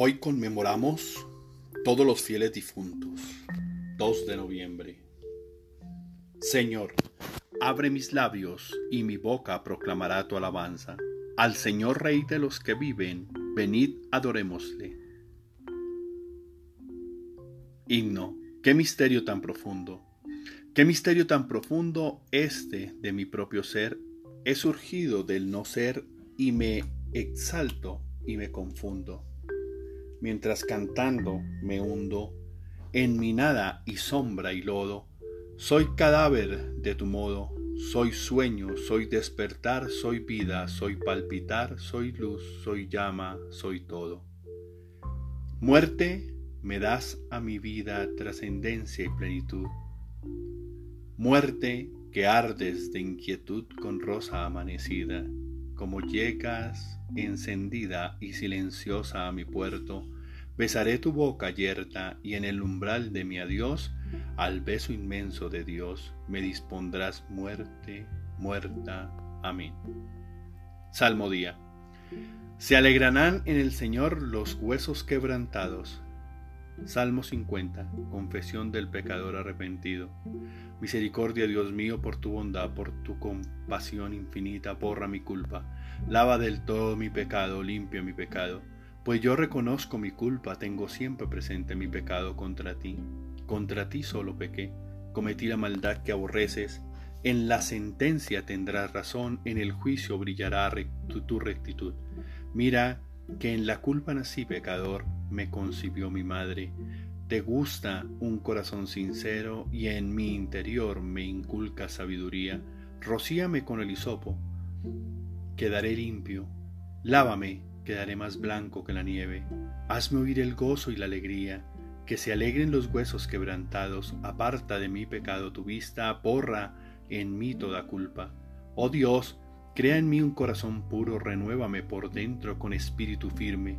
Hoy conmemoramos todos los fieles difuntos, 2 de noviembre. Señor, abre mis labios y mi boca proclamará tu alabanza. Al Señor Rey de los que viven, venid adorémosle. Himno, qué misterio tan profundo, qué misterio tan profundo este de mi propio ser, he surgido del no ser y me exalto y me confundo mientras cantando me hundo en mi nada y sombra y lodo. Soy cadáver de tu modo, soy sueño, soy despertar, soy vida, soy palpitar, soy luz, soy llama, soy todo. Muerte, me das a mi vida trascendencia y plenitud. Muerte, que ardes de inquietud con rosa amanecida como llegas encendida y silenciosa a mi puerto, besaré tu boca yerta y en el umbral de mi adiós, al beso inmenso de Dios, me dispondrás muerte, muerta. Amén. Salmo día. Se alegrarán en el Señor los huesos quebrantados, Salmo 50. Confesión del pecador arrepentido. Misericordia, Dios mío, por tu bondad, por tu compasión infinita, borra mi culpa. Lava del todo mi pecado, limpia mi pecado. Pues yo reconozco mi culpa, tengo siempre presente mi pecado contra ti. Contra ti solo pequé, cometí la maldad que aborreces. En la sentencia tendrás razón, en el juicio brillará tu rectitud. Mira que en la culpa nací pecador, me concibió mi madre. Te gusta un corazón sincero y en mi interior me inculca sabiduría. Rocíame con el hisopo, quedaré limpio. Lávame, quedaré más blanco que la nieve. Hazme oír el gozo y la alegría, que se alegren los huesos quebrantados. Aparta de mi pecado tu vista, borra en mí toda culpa. Oh Dios, Crea en mí un corazón puro, renuévame por dentro con espíritu firme.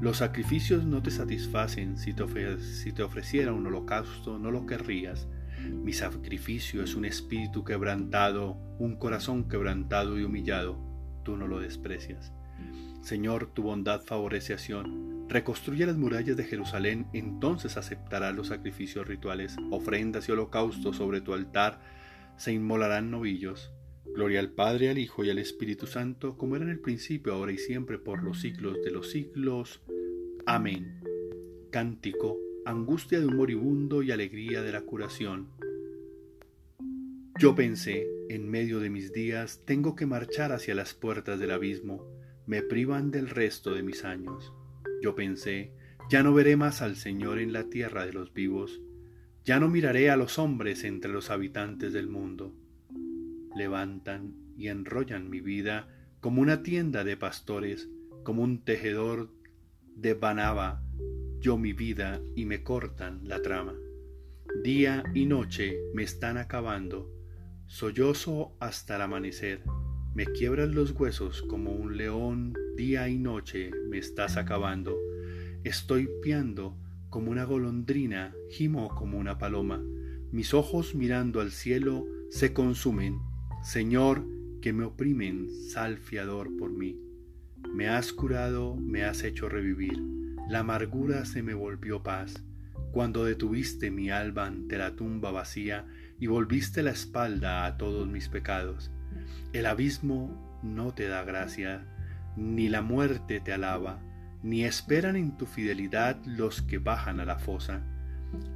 Los sacrificios no te satisfacen, si te, ofreciera un holocausto no lo querrías. Mi sacrificio es un espíritu quebrantado, un corazón quebrantado y humillado, tú no lo desprecias. Señor, tu bondad favorece a. Reconstruye las murallas de Jerusalén, entonces aceptarás los sacrificios rituales, ofrendas y holocaustos sobre tu altar, se inmolarán novillos. Gloria al Padre, al Hijo y al Espíritu Santo, como era en el principio, ahora y siempre, por los siglos de los siglos. Amén. Cántico, angustia de un moribundo y alegría de la curación. Yo pensé, en medio de mis días, tengo que marchar hacia las puertas del abismo, me privan del resto de mis años. Yo pensé, ya no veré más al Señor en la tierra de los vivos, ya no miraré a los hombres entre los habitantes del mundo levantan y enrollan mi vida como una tienda de pastores, como un tejedor de banaba, yo mi vida y me cortan la trama. Día y noche me están acabando, sollozo hasta el amanecer, me quiebran los huesos como un león, día y noche me estás acabando, estoy piando como una golondrina, gimo como una paloma, mis ojos mirando al cielo se consumen, Señor, que me oprimen, sal fiador por mí. Me has curado, me has hecho revivir. La amargura se me volvió paz. Cuando detuviste mi alba ante la tumba vacía y volviste la espalda a todos mis pecados. El abismo no te da gracia, ni la muerte te alaba, ni esperan en tu fidelidad los que bajan a la fosa.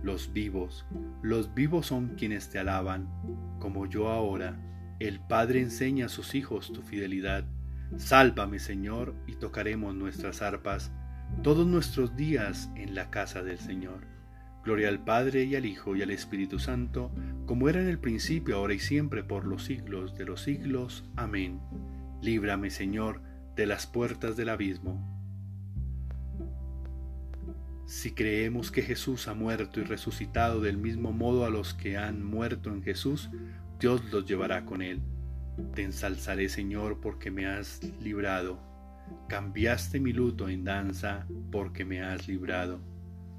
Los vivos, los vivos son quienes te alaban, como yo ahora el Padre enseña a sus hijos tu fidelidad. Sálvame, Señor, y tocaremos nuestras arpas todos nuestros días en la casa del Señor. Gloria al Padre y al Hijo y al Espíritu Santo, como era en el principio, ahora y siempre, por los siglos de los siglos. Amén. Líbrame, Señor, de las puertas del abismo Si creemos que Jesús ha muerto y resucitado del mismo modo a los que han muerto en Jesús, Dios los llevará con él. Te ensalzaré, Señor, porque me has librado. Cambiaste mi luto en danza, porque me has librado.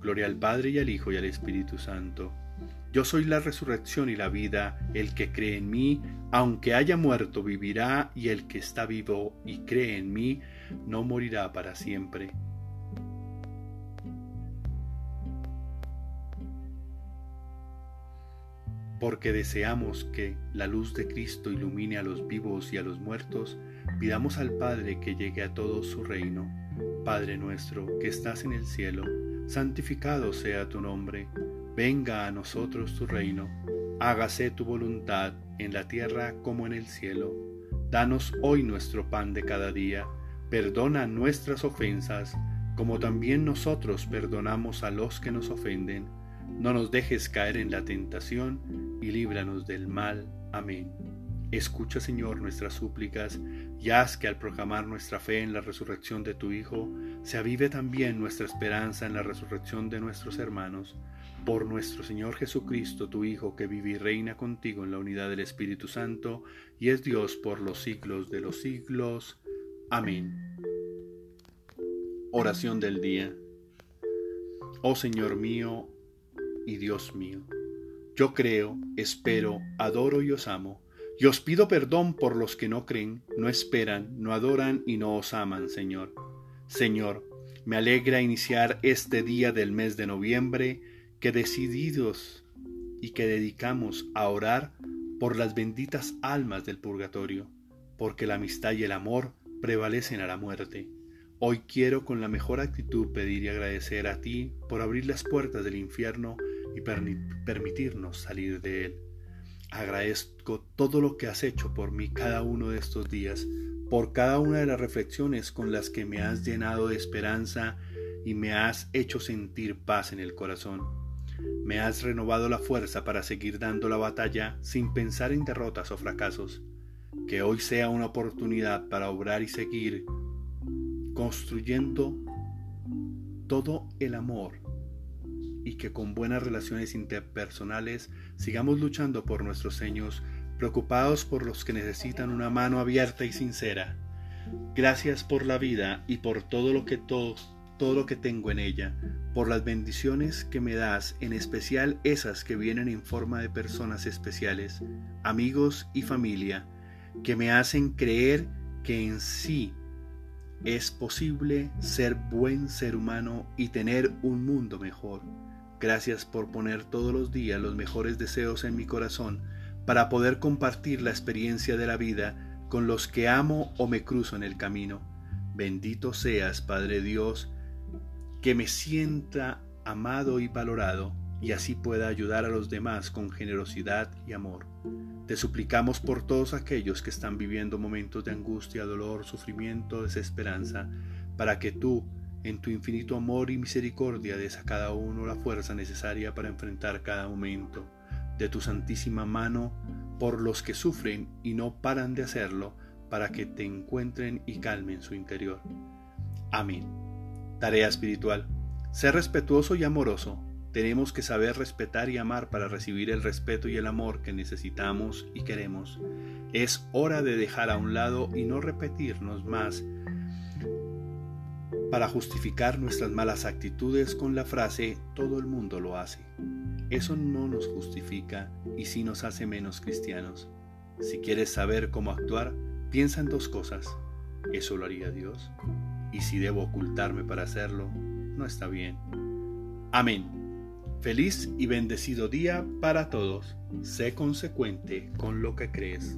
Gloria al Padre y al Hijo y al Espíritu Santo. Yo soy la resurrección y la vida, el que cree en mí, aunque haya muerto, vivirá, y el que está vivo y cree en mí, no morirá para siempre. Porque deseamos que la luz de Cristo ilumine a los vivos y a los muertos, pidamos al Padre que llegue a todo su reino. Padre nuestro, que estás en el cielo, santificado sea tu nombre, venga a nosotros tu reino, hágase tu voluntad en la tierra como en el cielo. Danos hoy nuestro pan de cada día, perdona nuestras ofensas, como también nosotros perdonamos a los que nos ofenden. No nos dejes caer en la tentación y líbranos del mal. Amén. Escucha, Señor, nuestras súplicas y haz que al proclamar nuestra fe en la resurrección de tu Hijo, se avive también nuestra esperanza en la resurrección de nuestros hermanos. Por nuestro Señor Jesucristo, tu Hijo, que vive y reina contigo en la unidad del Espíritu Santo, y es Dios por los siglos de los siglos. Amén. Oración del día. Oh Señor mío y Dios mío, yo creo, espero, adoro y os amo y os pido perdón por los que no creen, no esperan, no adoran y no os aman, Señor. Señor, me alegra iniciar este día del mes de noviembre que decididos y que dedicamos a orar por las benditas almas del purgatorio, porque la amistad y el amor prevalecen a la muerte. Hoy quiero con la mejor actitud pedir y agradecer a ti por abrir las puertas del infierno y permitirnos salir de él. Agradezco todo lo que has hecho por mí cada uno de estos días, por cada una de las reflexiones con las que me has llenado de esperanza y me has hecho sentir paz en el corazón. Me has renovado la fuerza para seguir dando la batalla sin pensar en derrotas o fracasos. Que hoy sea una oportunidad para obrar y seguir construyendo todo el amor y que con buenas relaciones interpersonales sigamos luchando por nuestros sueños, preocupados por los que necesitan una mano abierta y sincera. Gracias por la vida y por todo lo que todo, todo lo que tengo en ella, por las bendiciones que me das, en especial esas que vienen en forma de personas especiales, amigos y familia, que me hacen creer que en sí es posible ser buen ser humano y tener un mundo mejor. Gracias por poner todos los días los mejores deseos en mi corazón para poder compartir la experiencia de la vida con los que amo o me cruzo en el camino. Bendito seas, Padre Dios, que me sienta amado y valorado y así pueda ayudar a los demás con generosidad y amor. Te suplicamos por todos aquellos que están viviendo momentos de angustia, dolor, sufrimiento, desesperanza, para que tú, en tu infinito amor y misericordia des a cada uno la fuerza necesaria para enfrentar cada momento. De tu santísima mano por los que sufren y no paran de hacerlo, para que te encuentren y calmen su interior. Amén. Tarea espiritual. Ser respetuoso y amoroso. Tenemos que saber respetar y amar para recibir el respeto y el amor que necesitamos y queremos. Es hora de dejar a un lado y no repetirnos más para justificar nuestras malas actitudes con la frase todo el mundo lo hace. Eso no nos justifica y sí nos hace menos cristianos. Si quieres saber cómo actuar, piensa en dos cosas. ¿Eso lo haría Dios? Y si debo ocultarme para hacerlo, no está bien. Amén. Feliz y bendecido día para todos. Sé consecuente con lo que crees.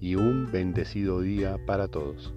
y un bendecido día para todos.